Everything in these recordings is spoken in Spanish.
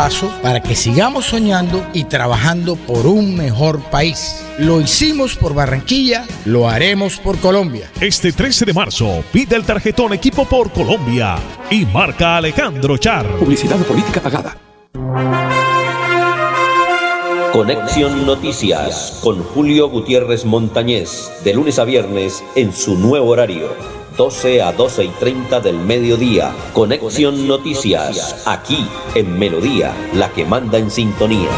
paso para que sigamos soñando y trabajando por un mejor país. Lo hicimos por Barranquilla, lo haremos por Colombia. Este 13 de marzo, pide el tarjetón Equipo por Colombia y marca Alejandro Char. Publicidad política pagada. Conexión Noticias con Julio Gutiérrez Montañez, de lunes a viernes en su nuevo horario. 12 a 12 y 30 del mediodía. Conexión Noticias, aquí en Melodía, la que manda en sintonía.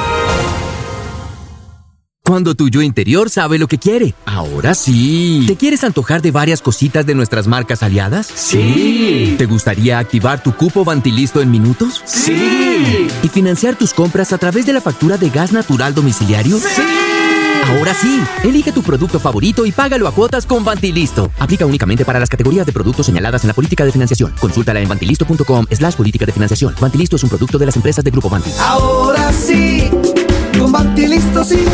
Cuando tu yo interior sabe lo que quiere. Ahora sí. ¿Te quieres antojar de varias cositas de nuestras marcas aliadas? Sí. ¿Te gustaría activar tu cupo Vantilisto en minutos? Sí. ¿Y financiar tus compras a través de la factura de gas natural domiciliario? Sí. Ahora sí, elige tu producto favorito y págalo a cuotas con Vantilisto. Aplica únicamente para las categorías de productos señaladas en la política de financiación. Consúltala en vantilisto.com slash política de financiación. Vantilisto es un producto de las empresas de Grupo Vanti. Ahora sí, con Vantilisto sí.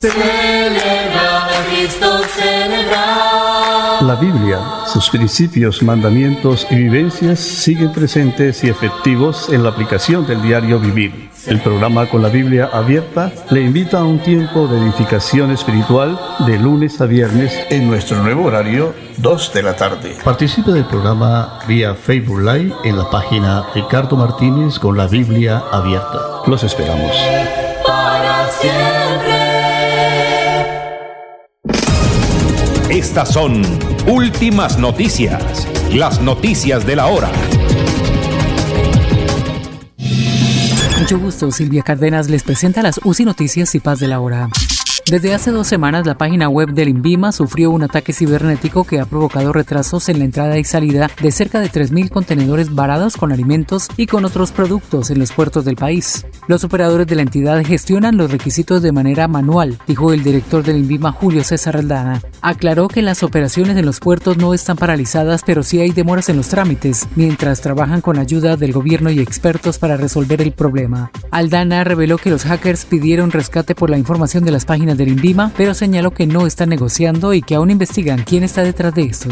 Celebra, Cristo celebra. La Biblia, sus principios, mandamientos y vivencias siguen presentes y efectivos en la aplicación del diario vivir. El programa con la Biblia abierta le invita a un tiempo de edificación espiritual de lunes a viernes en nuestro nuevo horario, 2 de la tarde. Participe del programa vía Facebook Live en la página Ricardo Martínez con la Biblia abierta. Los esperamos. Para Estas son últimas noticias, las noticias de la hora. Mucho gusto, Silvia Cárdenas les presenta las UCI Noticias y Paz de la Hora. Desde hace dos semanas, la página web del INVIMA sufrió un ataque cibernético que ha provocado retrasos en la entrada y salida de cerca de 3.000 contenedores varados con alimentos y con otros productos en los puertos del país. Los operadores de la entidad gestionan los requisitos de manera manual, dijo el director del INVIMA Julio César Aldana. Aclaró que las operaciones en los puertos no están paralizadas, pero sí hay demoras en los trámites, mientras trabajan con ayuda del gobierno y expertos para resolver el problema. Aldana reveló que los hackers pidieron rescate por la información de las páginas del INVIMA, pero señaló que no están negociando y que aún investigan quién está detrás de esto.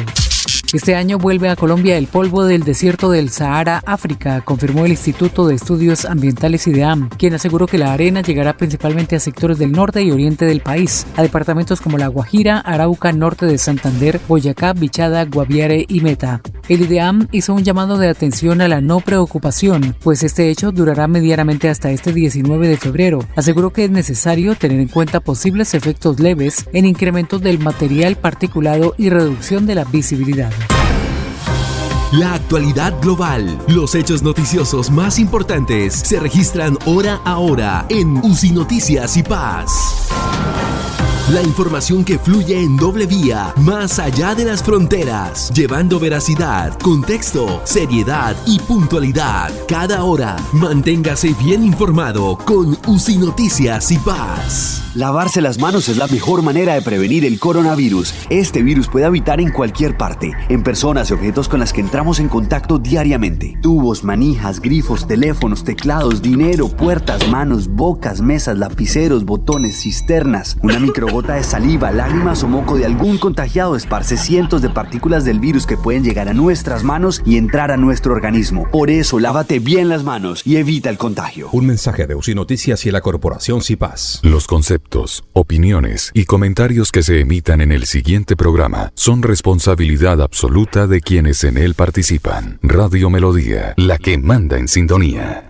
Este año vuelve a Colombia el polvo del desierto del Sahara, África, confirmó el Instituto de Estudios Ambientales IDEAM, quien aseguró que la arena llegará principalmente a sectores del norte y oriente del país, a departamentos como La Guajira, Arauca, norte de Santander, Boyacá, Bichada, Guaviare y Meta. El IDEAM hizo un llamado de atención a la no preocupación, pues este hecho durará medianamente hasta este 19 de febrero. Aseguró que es necesario tener en cuenta posibles efectos leves en incrementos del material particulado y reducción de la visibilidad. La actualidad global, los hechos noticiosos más importantes se registran hora a hora en UCI Noticias y Paz. La información que fluye en doble vía, más allá de las fronteras, llevando veracidad, contexto, seriedad y puntualidad. Cada hora, manténgase bien informado con UCI Noticias y Paz. Lavarse las manos es la mejor manera de prevenir el coronavirus. Este virus puede habitar en cualquier parte, en personas y objetos con las que entramos en contacto diariamente. Tubos, manijas, grifos, teléfonos, teclados, dinero, puertas, manos, bocas, mesas, lapiceros, botones, cisternas. Una microgota de saliva, lágrimas o moco de algún contagiado esparce cientos de partículas del virus que pueden llegar a nuestras manos y entrar a nuestro organismo. Por eso, lávate bien las manos y evita el contagio. Un mensaje de UCI Noticias y la Corporación CIPAS. Los conceptos, opiniones y comentarios que se emitan en el siguiente programa son responsabilidad absoluta de quienes en él participan. Radio Melodía, la que manda en sintonía.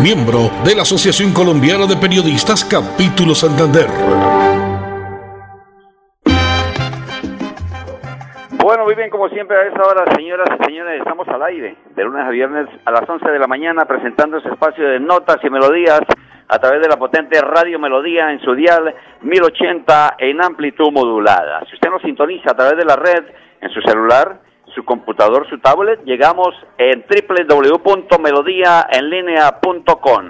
miembro de la Asociación Colombiana de Periodistas Capítulo Santander. Bueno, muy bien, como siempre a esa hora, señoras y señores, estamos al aire, de lunes a viernes a las 11 de la mañana, presentando este espacio de notas y melodías a través de la potente Radio Melodía en su dial 1080 en amplitud modulada. Si usted nos sintoniza a través de la red en su celular, su computador, su tablet, llegamos en www.melodiaenlinea.com.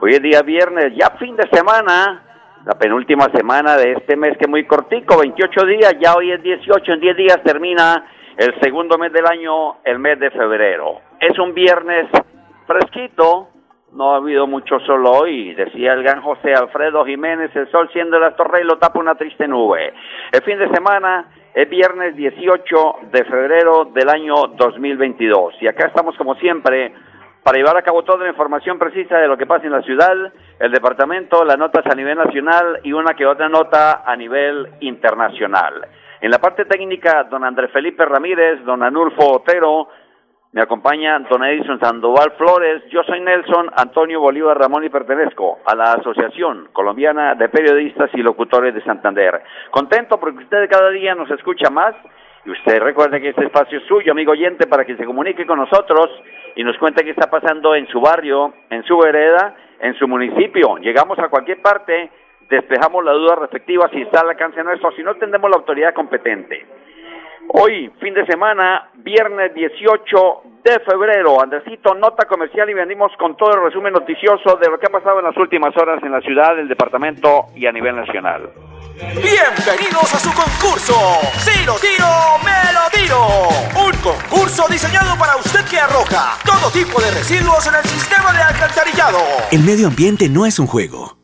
Hoy es día viernes, ya fin de semana, la penúltima semana de este mes que es muy cortico, 28 días, ya hoy es 18, en 10 días termina el segundo mes del año, el mes de febrero. Es un viernes fresquito, no ha habido mucho sol hoy, decía el gran José Alfredo Jiménez, el sol siendo la torre y lo tapa una triste nube. El fin de semana es viernes 18 de febrero del año 2022 y acá estamos como siempre para llevar a cabo toda la información precisa de lo que pasa en la ciudad, el departamento, las notas a nivel nacional y una que otra nota a nivel internacional. En la parte técnica, don Andrés Felipe Ramírez, don Anulfo Otero, me acompaña don Edison Sandoval Flores, yo soy Nelson Antonio Bolívar Ramón y pertenezco a la Asociación Colombiana de Periodistas y Locutores de Santander. Contento porque usted cada día nos escucha más y usted recuerde que este espacio es suyo, amigo oyente, para que se comunique con nosotros y nos cuente qué está pasando en su barrio, en su vereda, en su municipio. Llegamos a cualquier parte, despejamos la duda respectiva si está al alcance nuestro, si no tendremos la autoridad competente. Hoy, fin de semana, viernes 18 de febrero. Andresito, nota comercial y venimos con todo el resumen noticioso de lo que ha pasado en las últimas horas en la ciudad, el departamento y a nivel nacional. Bienvenidos a su concurso. Si lo tiro, me lo tiro. Un concurso diseñado para usted que arroja todo tipo de residuos en el sistema de alcantarillado. El medio ambiente no es un juego.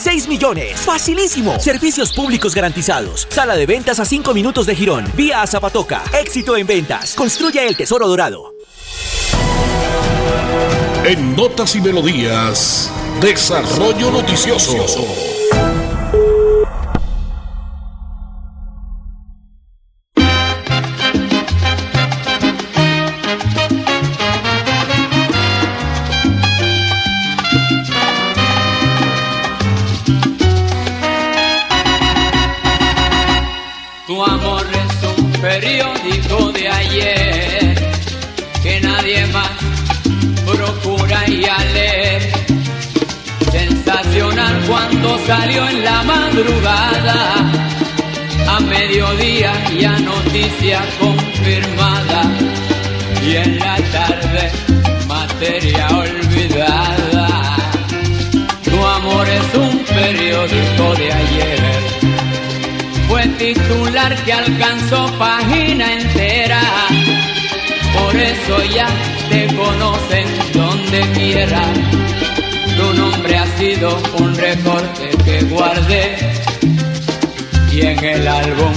6 millones. Facilísimo. Servicios públicos garantizados. Sala de ventas a 5 minutos de Girón. Vía a Zapatoca. Éxito en ventas. Construye el tesoro dorado. En Notas y Melodías, Desarrollo Noticioso. Titular que alcanzó página entera. Por eso ya te conocen donde quiera. Tu nombre ha sido un recorte que guardé y en el álbum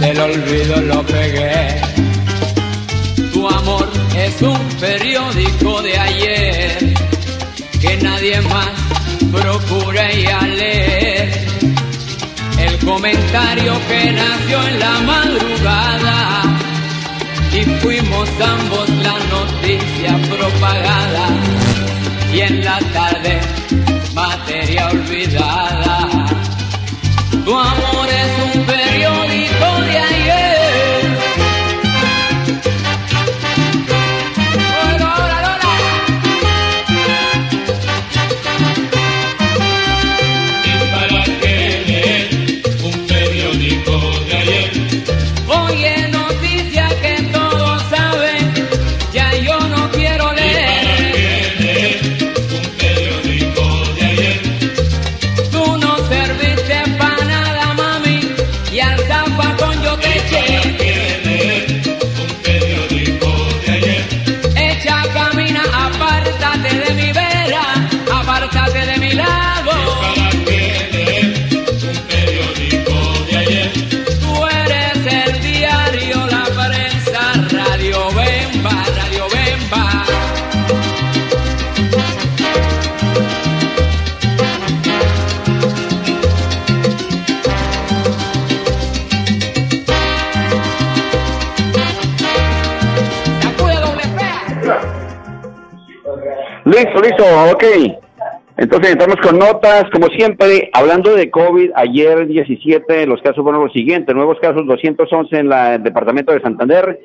del olvido lo pegué. Tu amor es un periódico de ayer que nadie más procura ir a leer comentario que nació en la madrugada y fuimos ambos la noticia propagada y en la tarde materia olvidada. Listo, listo, ok. Entonces entramos con notas, como siempre, hablando de COVID, ayer 17 los casos fueron los siguientes, nuevos casos 211 en el departamento de Santander,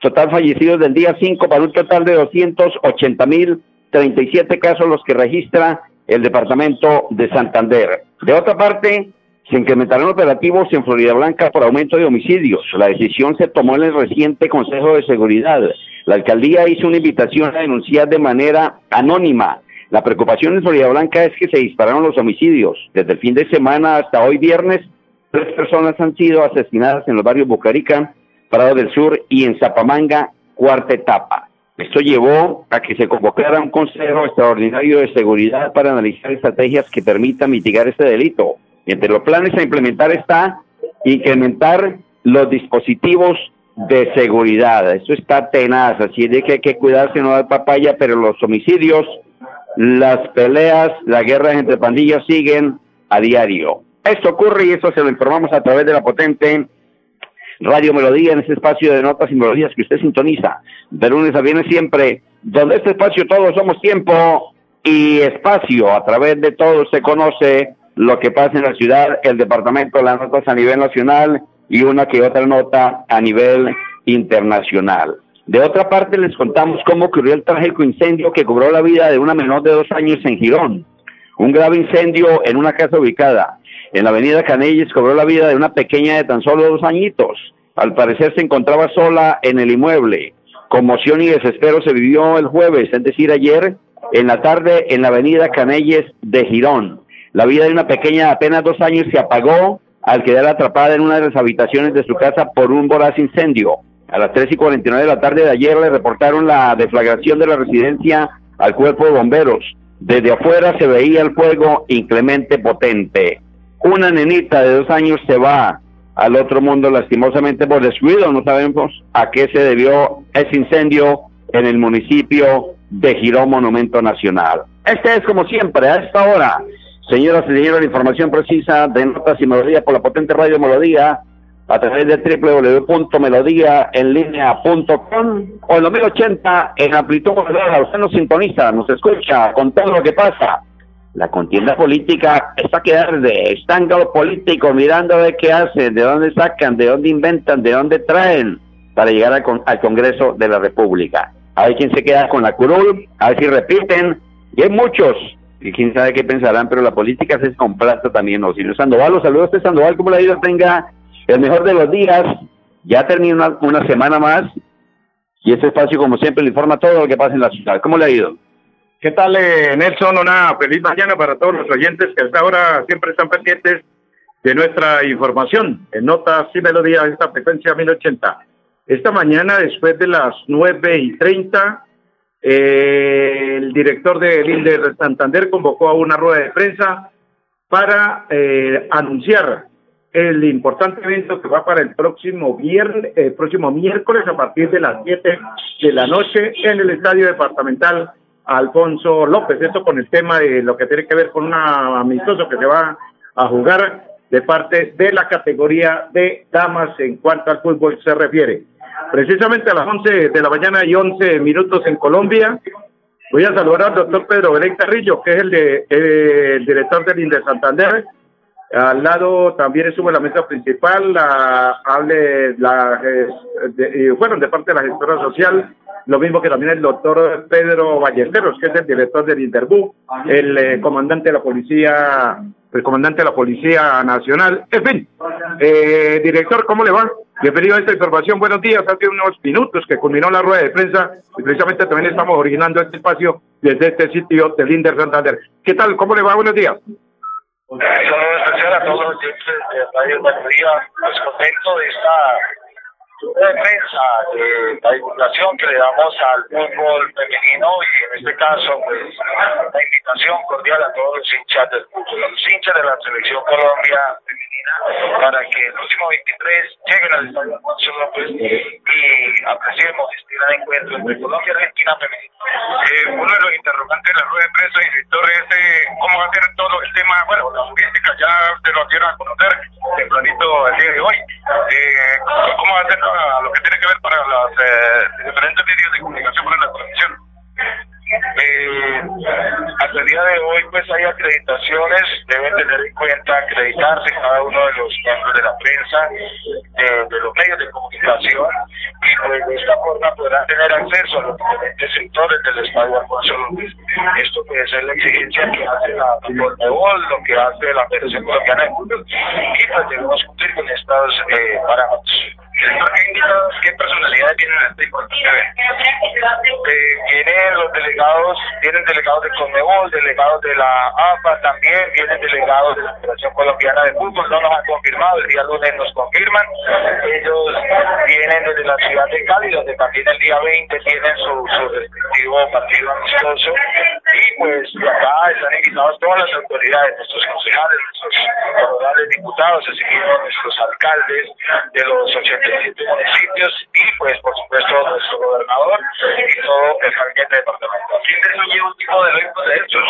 total fallecidos del día 5 para un total de 280 mil 37 casos los que registra el departamento de Santander. De otra parte, se incrementarán operativos en Florida Blanca por aumento de homicidios. La decisión se tomó en el reciente Consejo de Seguridad. La alcaldía hizo una invitación a denunciar de manera anónima. La preocupación en Florida Blanca es que se dispararon los homicidios. Desde el fin de semana hasta hoy viernes, tres personas han sido asesinadas en los barrios Bucarica, Prado del Sur y en Zapamanga, cuarta etapa. Esto llevó a que se convocara un Consejo Extraordinario de Seguridad para analizar estrategias que permitan mitigar este delito. Entre los planes a implementar está incrementar los dispositivos de seguridad. Eso está tenaz, así de que hay que cuidarse, no dar papaya, pero los homicidios, las peleas, las guerras entre pandillas siguen a diario. Esto ocurre y eso se lo informamos a través de la potente Radio Melodía en este espacio de notas y melodías que usted sintoniza de lunes a viernes siempre, donde este espacio todos somos tiempo y espacio. A través de todo se conoce lo que pasa en la ciudad, el departamento, las notas a nivel nacional y una que otra nota a nivel internacional. De otra parte, les contamos cómo ocurrió el trágico incendio que cobró la vida de una menor de dos años en Girón. Un grave incendio en una casa ubicada en la avenida Canelles cobró la vida de una pequeña de tan solo dos añitos. Al parecer se encontraba sola en el inmueble. Conmoción y desespero se vivió el jueves, es decir, ayer, en la tarde en la avenida Canelles de Girón. La vida de una pequeña de apenas dos años se apagó al quedar atrapada en una de las habitaciones de su casa por un voraz incendio. A las 3 y 49 de la tarde de ayer le reportaron la deflagración de la residencia al cuerpo de bomberos. Desde afuera se veía el fuego inclemente potente. Una nenita de dos años se va al otro mundo lastimosamente por descuido. No sabemos a qué se debió ese incendio en el municipio de Girón Monumento Nacional. Este es como siempre, a esta hora, señoras y señores, la información precisa de Notas y Melodía por la potente radio Melodía a través de www.melodíaenlínea.com o en los 1080 en amplitud modulada. Usted nos sintoniza, nos escucha con todo lo que pasa. La contienda política está que arde, están los políticos mirando ver qué hacen, de dónde sacan, de dónde inventan, de dónde traen para llegar al, con- al Congreso de la República. A ver quién se queda con la curul, a ver si repiten, y hay muchos, quién sabe qué pensarán, pero la política se descomplasta también. Señor Sandoval, los saludos de Sandoval, como la vida tenga el mejor de los días, ya termina una, una semana más, y este espacio, como siempre, le informa todo lo que pasa en la ciudad. ¿Cómo le ha ido? ¿Qué tal, eh, Nelson? Una feliz mañana para todos los oyentes que hasta ahora siempre están pendientes de nuestra información en Notas y Melodía, esta frecuencia 1080. Esta mañana, después de las 9 y 30, eh, el director del INDE de Santander convocó a una rueda de prensa para eh, anunciar el importante evento que va para el próximo viernes, el próximo miércoles a partir de las 7 de la noche en el Estadio Departamental Alfonso López. Esto con el tema de lo que tiene que ver con un amistoso que se va a jugar de parte de la categoría de damas en cuanto al fútbol se refiere. Precisamente a las 11 de la mañana y 11 minutos en Colombia, voy a saludar al doctor Pedro Belén Carrillo, que es el, de, eh, director del INDE Santander. Al lado también en la mesa principal, la, hable eh, de, bueno, de parte de la gestora social, lo mismo que también el doctor Pedro Ballesteros, que es el director del Interbú, el eh, comandante de la policía, el comandante de la Policía Nacional, en fin, eh, director, ¿cómo le va? Bienvenido a esta información, buenos días, hace unos minutos que culminó la rueda de prensa y precisamente también estamos originando este espacio desde este sitio del Inder Santander. ¿Qué tal? ¿Cómo le va? Buenos días. Un saludo especial a todos los oyentes de Radio Melodía, pues contento de esta rueda de de la divulgación que le damos al fútbol femenino y en este caso pues la invitación cordial a todos los hinchas del fútbol, hinchas de la selección Colombia femenina para que el próximo 23 lleguen al Estadio Alfonso López y apreciemos este gran encuentro entre Colombia y Argentina femenina. Eh, uno de los interrogantes de la rueda de prensa, director, es eh, cómo va a ser todo el tema, bueno, la logística, ya te lo dieron a conocer tempranito el día de hoy. Eh, ¿Cómo va a ser la- lo que tiene que ver para los eh, diferentes medios de comunicación para la transmisión? Eh, hasta el día de hoy pues hay acreditaciones, deben tener en cuenta acreditarse cada uno de los miembros de la prensa, de, los medios de comunicación y pues de esta forma podrán tener acceso a los diferentes sectores del Estadio Alfonso López. Esto puede ser la exigencia que hace la Conmebol, lo que hace la Federación Colombiana de Fútbol y pues debemos cumplir con estos eh, parámetros. ¿Qué personalidades vienen a este eh, Vienen los delegados, vienen delegados de Conmebol, delegados de la AFA también, vienen delegados de la Federación Colombiana de Fútbol, no nos han confirmado, el día lunes nos confirman. Ellos vienen desde la ciudad de Cali, donde también el día 20 tienen su, su respectivo partido amistoso. Y pues acá están invitados todas las autoridades, nuestros concejales, nuestros diputados, así mismo nuestros alcaldes de los 80 municipios y pues por supuesto nuestro gobernador y todo el gabinete departamental. ¿Quién lleva un tipo de eventos de estos?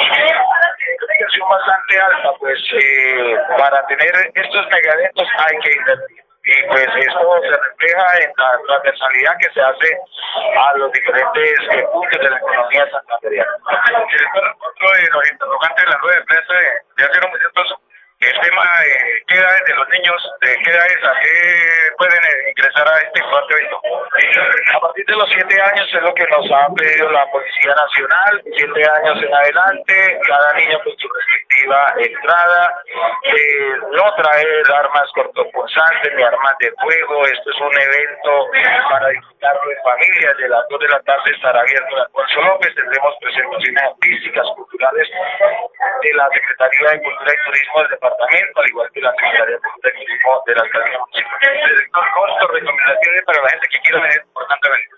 Una bastante alta, pues eh, para tener estos mega eventos hay que invertir y pues esto se refleja en la transversalidad que se hace a los diferentes eh, puntos de la economía santanderiana. Otro de los interrogantes de la rueda de prensa de, hace un el tema eh, qué edades de los niños, de qué edades a qué pueden eh, ingresar a este evento. A partir de los siete años es lo que nos ha pedido la Policía Nacional, siete años en adelante, cada niño con su respectiva entrada, eh, no traer armas cortopunzantes ni armas de fuego, esto es un evento para disfrutarlo en familia, de las dos de la tarde estará abierto el Alfonso López, tendremos presentaciones artísticas, culturales de la Secretaría de Cultura y Turismo del Departamento al igual que la Secretaría de la Alcaldía Municipal. Director, costo, recomendaciones para la gente que quiera venir, importantemente.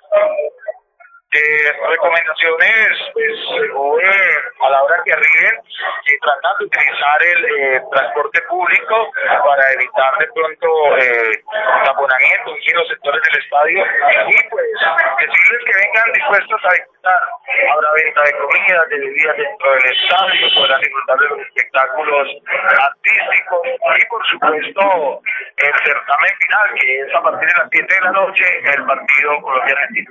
Eh, recomendaciones, pues, a la hora que arriben, y tratar de utilizar el eh, transporte público para evitar de pronto eh, taponamiento en los sectores del estadio y pues decirles que vengan dispuestos a disfrutar. Habrá venta de comida, de bebidas dentro del estadio, podrán disfrutar de los espectáculos artísticos y por supuesto el certamen final que es a partir de las 7 de la noche el partido Colombia-Argentina.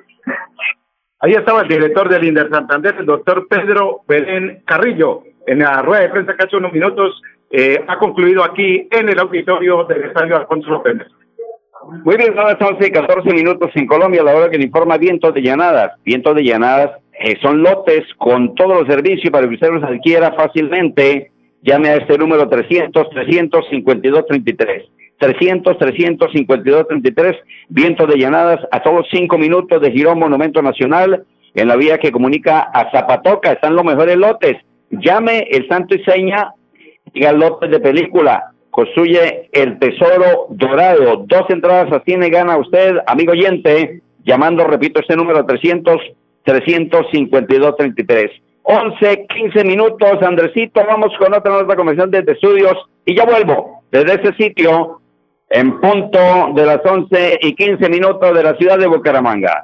Ahí estaba el director del Inder Santander, el doctor Pedro Belén Carrillo, en la rueda de prensa que hace unos minutos eh, ha concluido aquí en el auditorio del Estadio Alfonso López. Muy bien, son las 11 y 14 minutos en Colombia, la hora que le informa vientos de llanadas. Vientos de llanadas eh, son lotes con todos los servicios para que usted los adquiera fácilmente. Llame a este número 300 352 33. 300 352 33 vientos de llanadas a todos cinco minutos de Girón Monumento Nacional en la vía que comunica a Zapatoca. Están los mejores lotes. Llame el santo y seña diga lotes de película. Construye el tesoro dorado. Dos entradas a cine gana usted amigo oyente llamando repito este número 300 352 33 11, 15 minutos, Andresito, vamos con otra nueva convención desde estudios y ya vuelvo desde ese sitio en punto de las 11 y 15 minutos de la ciudad de Bucaramanga.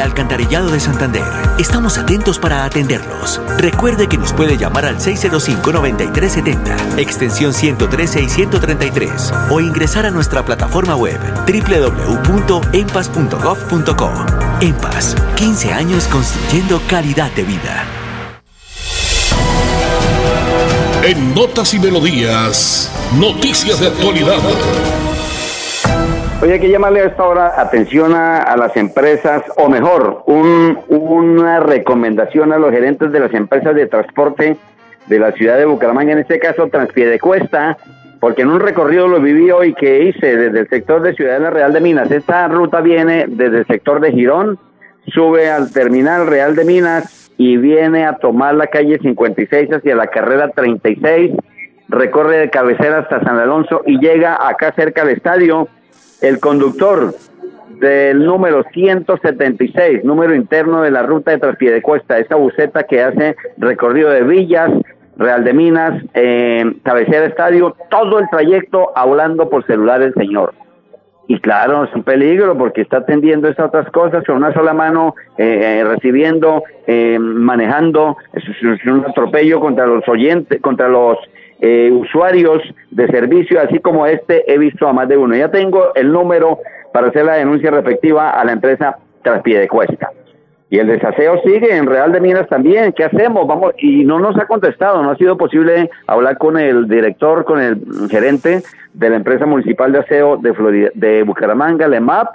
Alcantarillado de Santander, estamos atentos para atenderlos. Recuerde que nos puede llamar al 605-9370, extensión 113 y 133, o ingresar a nuestra plataforma web www.empas.gov.co. Empas, 15 años construyendo calidad de vida. En Notas y Melodías, noticias de actualidad. Oye, hay que llamarle a esta hora atención a, las empresas, o mejor, una recomendación a los gerentes de las empresas de transporte de la ciudad de Bucaramanga, en este caso Transpiedecuesta, porque en un recorrido lo viví hoy que hice desde el sector de Ciudadela Real de Minas. Esta ruta viene desde el sector de Girón, sube al terminal Real de Minas y viene a tomar la calle 56 hacia la carrera 36, recorre de cabecera hasta San Alonso y llega acá cerca del estadio el conductor del número 176, número interno de la ruta de Traspiedecuesta, esa buceta que hace recorrido de Villas, Real de Minas, eh, Cabecera Estadio, todo el trayecto hablando por celular el señor. Y claro, es un peligro porque está atendiendo estas otras cosas con una sola mano, eh, eh, recibiendo, eh, manejando. Es un atropello contra los oyentes, contra los eh, usuarios de servicio, así como este he visto a más de uno. Ya tengo el número para hacer la denuncia respectiva a la empresa Traspiedecuesta. Y el desaseo sigue en Real de Minas también. ¿Qué hacemos? Vamos y no nos ha contestado. No ha sido posible hablar con el director, con el gerente de la empresa municipal de aseo de Florida, de Bucaramanga, LEMAP,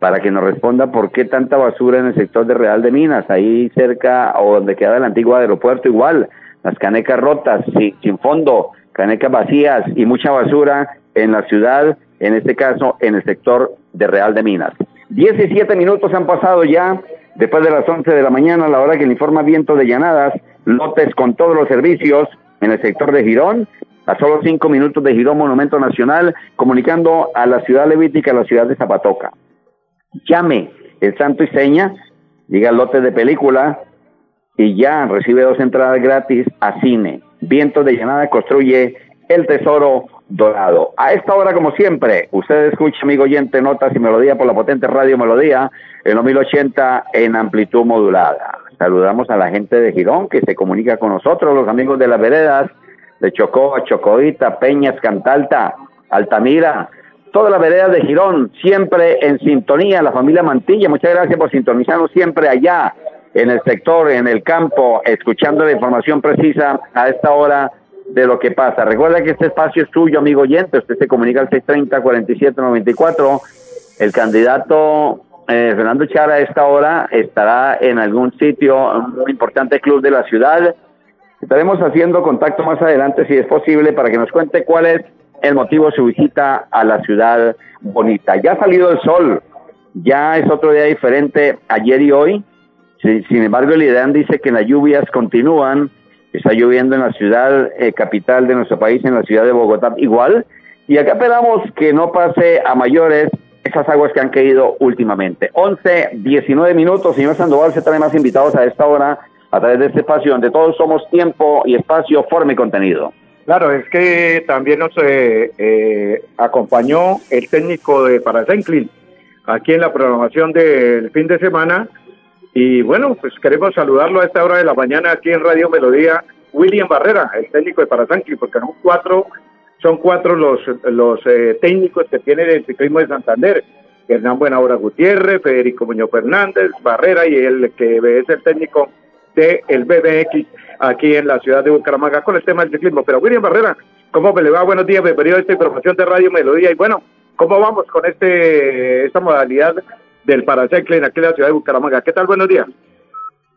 para que nos responda por qué tanta basura en el sector de Real de Minas, ahí cerca o donde queda el antiguo aeropuerto igual, las canecas rotas, sin, fondo, canecas vacías y mucha basura en la ciudad, en este caso en el sector de Real de Minas. 17 minutos han pasado ya después de las 11 de la mañana, a la hora que le informa viento de llanadas, lotes con todos los servicios en el sector de Girón, a solo cinco minutos de Girón Monumento Nacional, comunicando a la ciudad levítica, a la ciudad de Zapatoca. Llame el santo y seña, diga lotes de película y ya recibe dos entradas gratis a cine. Viento de llanada construye el tesoro dorado. A esta hora, como siempre, usted escucha, amigo oyente, notas y melodía por la potente radio Melodía en los 1080 en amplitud modulada. Saludamos a la gente de Girón que se comunica con nosotros, los amigos de las veredas, de Chocó, Chocoita, Peñas, Cantalta, Altamira, todas las veredas de Girón, siempre en sintonía, la familia Mantilla, muchas gracias por sintonizarnos siempre allá en el sector, en el campo, escuchando la información precisa a esta hora de lo que pasa. Recuerda que este espacio es suyo, amigo oyente. Usted se comunica al 630-4794. El candidato eh, Fernando Chara a esta hora estará en algún sitio, un importante club de la ciudad. Estaremos haciendo contacto más adelante, si es posible, para que nos cuente cuál es el motivo de su visita a la ciudad bonita. Ya ha salido el sol, ya es otro día diferente ayer y hoy. Sin, embargo, el IDEAN dice que las lluvias continúan está lloviendo en la ciudad eh, capital de nuestro país, en la ciudad de Bogotá igual, y acá esperamos que no pase a mayores esas aguas que han caído últimamente. 11, 19 minutos, señor Sandoval, se trae más invitados a esta hora a través de este espacio donde todos somos tiempo y espacio, forma y contenido. Claro, es que también nos eh, eh, acompañó el técnico de Parasenclin aquí en la programación del fin de semana y bueno, pues queremos saludarlo a esta hora de la mañana aquí en Radio Melodía, William Barrera, el técnico de Parasancli, porque son cuatro, son cuatro los, los eh, técnicos que tiene el ciclismo de Santander. Hernán Buenahora Gutiérrez, Federico Muñoz Fernández, Barrera y el que es el técnico del el BBX aquí en la ciudad de Bucaramanga con el tema del ciclismo. Pero William Barrera, ¿cómo me le va? Buenos días, bienvenido a esta información de Radio Melodía. Y bueno, ¿cómo vamos con este esta modalidad del Paracycling aquí en la ciudad de Bucaramanga. ¿Qué tal? Buenos días.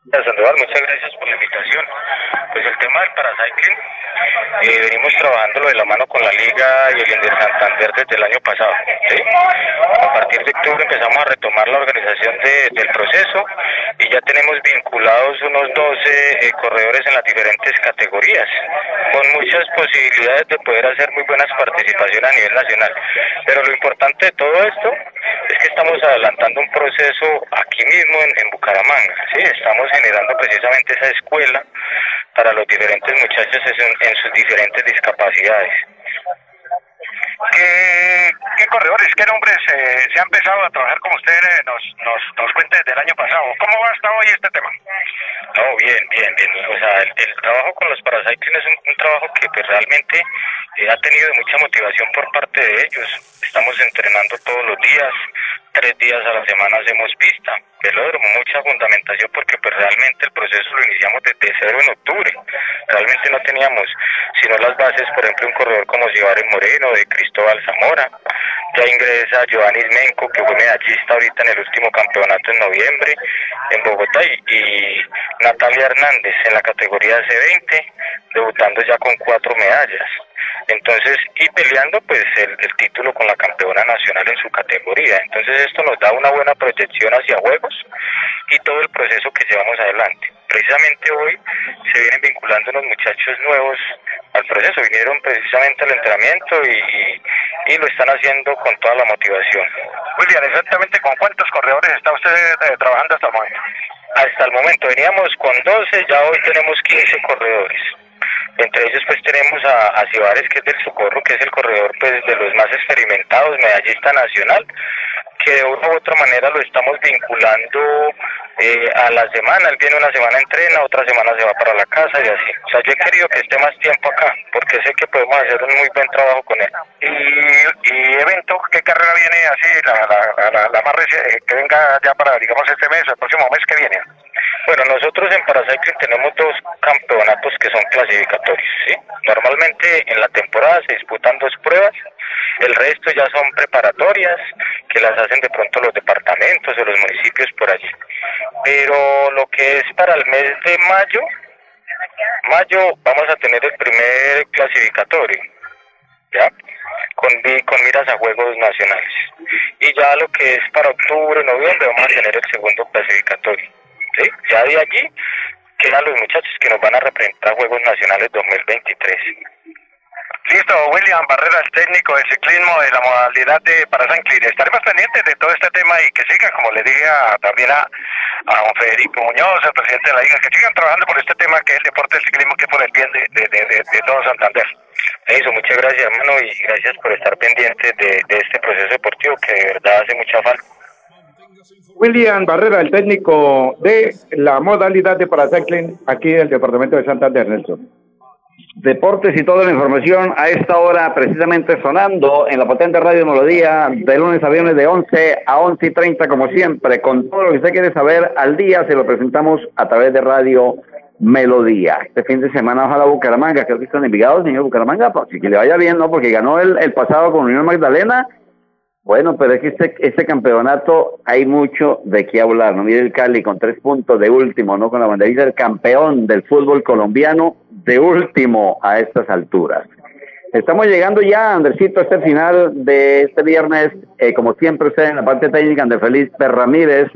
Muchas gracias por la invitación. Pues el tema del paracycling, eh, venimos trabajándolo de la mano con la Liga y el de Santander desde el año pasado. A partir de octubre empezamos a retomar la organización de- del proceso y ya tenemos vinculados unos 12 eh, corredores en las diferentes categorías, con muchas posibilidades de poder hacer muy buenas participaciones a nivel nacional. Pero lo importante de todo esto es que estamos adelantando un proceso aquí mismo en, Bucaramanga. ¿sí? Estamos generando precisamente esa escuela para los diferentes muchachos en sus diferentes discapacidades. ¿Qué, corredores, qué nombres eh, se han empezado a trabajar como usted eh, nos, nos, nos cuenta desde el año pasado? ¿Cómo va hasta hoy este tema? No, bien, bien, bien. O sea, el, trabajo con los paracycling es un, un trabajo que pues, realmente eh, ha tenido mucha motivación por parte de ellos. Estamos entrenando todos los días, tres días a la semana hacemos pista, velódromo, mucha fundamentación porque pues realmente el proceso lo iniciamos desde cero en octubre. Realmente no teníamos sino las bases, por ejemplo, un corredor como Giovanni Moreno, de Cristóbal Zamora, ya ingresa Giovanni Menco, que fue medallista ahorita en el último campeonato en noviembre en Bogotá, y, y Natalia Hernández en la categoría C20, debutando ya con cuatro medallas. Entonces, y peleando pues el, el título con la campeona nacional en su categoría. Entonces esto nos da una buena proyección hacia juegos y todo el proceso que llevamos adelante. Precisamente hoy se vienen vinculando unos muchachos nuevos al proceso, vinieron precisamente al entrenamiento y, y, y lo están haciendo con toda la motivación. William, exactamente con cuántos corredores está usted eh, trabajando hasta el momento. Hasta el momento veníamos con 12, ya hoy tenemos 15 corredores. Entre ellos pues tenemos a, a Cibares, que es del Socorro, que es el corredor pues de los más experimentados, medallista nacional, que de una u otra manera lo estamos vinculando eh, a la semana. Él viene una semana entrena, otra semana se va para la casa y así. O sea, yo he querido que esté más tiempo acá, porque sé que podemos hacer un muy buen trabajo con él. ¿Y, y evento, qué carrera viene así, la, la, la, la más reciente, que venga ya para, digamos, este mes el próximo mes que viene? Bueno, nosotros en Paracycling tenemos dos campeonatos que son clasificatorios, ¿sí? Normalmente en la temporada se disputan dos pruebas, el resto ya son preparatorias, que las hacen de pronto los departamentos o los municipios por allí. Pero lo que es para el mes de mayo, mayo vamos a tener el primer clasificatorio, ¿ya? Con, con miras a Juegos Nacionales. Y ya lo que es para octubre, noviembre, vamos a tener el segundo clasificatorio. ¿Sí? Ya de allí quedan los muchachos que nos van a representar Juegos Nacionales 2023. Listo, William Barrera, el técnico de ciclismo de la modalidad de para San Clear. Estaremos pendientes de todo este tema y que sigan, como le dije a- también a, a don Federico Muñoz, el presidente de la Liga, que sigan trabajando por este tema que es el deporte del ciclismo, que es por el bien de, de, de, de- de todo Santander. Eso, muchas gracias, hermano, y gracias por estar pendiente de, de este proceso deportivo que de verdad hace mucha falta. William Barrera, el técnico de la modalidad de paracycling aquí del departamento de Santander, Nelson. Deportes y toda la información a esta hora precisamente sonando en la potente radio Melodía de lunes a viernes de 11 a 11 y 30 como siempre con todo lo que usted quiere saber al día se lo presentamos a través de radio Melodía. Este fin de semana ojalá Bucaramanga, creo que están enviados señor Bucaramanga, pues, que le vaya bien, ¿no? Porque ganó el pasado con Unión Magdalena. Bueno, pero es que este, este campeonato hay mucho de qué hablar, ¿no? Mire el Cali con tres puntos de último, ¿no? Con la banderita del campeón del fútbol colombiano de último a estas alturas. Estamos llegando ya, Andresito, a este final de este viernes. Eh, como siempre, usted en la parte técnica, Andrés Felipe Ramírez,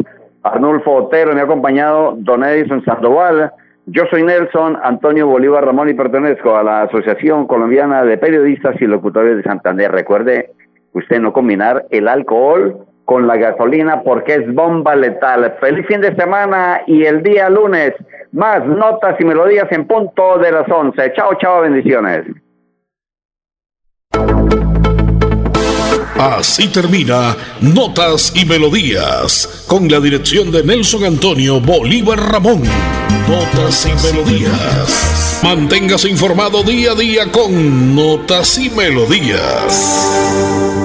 Arnulfo Otero, me ha acompañado Don Edison Sandoval. Yo soy Nelson Antonio Bolívar Ramón y pertenezco a la Asociación Colombiana de Periodistas y Locutores de Santander. Recuerde usted no combinar el alcohol con la gasolina porque es bomba letal. Feliz fin de semana y el día lunes más notas y melodías en punto de las 11. Chao, chao, bendiciones. Así termina Notas y Melodías, con la dirección de Nelson Antonio Bolívar Ramón. Notas y Melodías. Manténgase informado día a día con Notas y Melodías.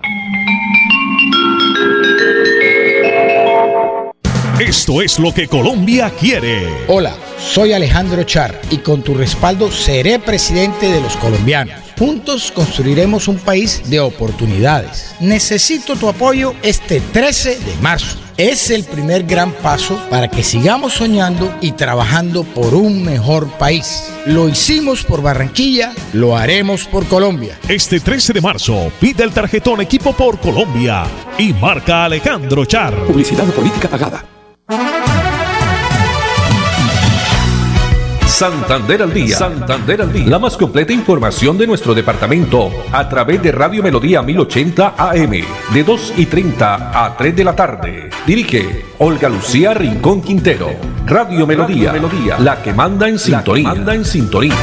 Esto es lo que Colombia quiere. Hola, soy Alejandro Char y con tu respaldo seré presidente de los colombianos. Juntos construiremos un país de oportunidades. Necesito tu apoyo este 13 de marzo. Es el primer gran paso para que sigamos soñando y trabajando por un mejor país. Lo hicimos por Barranquilla, lo haremos por Colombia. Este 13 de marzo, pide el tarjetón Equipo por Colombia y marca Alejandro Char. Publicidad o política pagada. Santander al día. Santander al día. La más completa información de nuestro departamento a través de Radio Melodía 1080 AM de 2 y 30 a 3 de la tarde. Dirige Olga Lucía Rincón Quintero. Radio Melodía, Melodía, la que manda en sintonía. Manda en sintonía.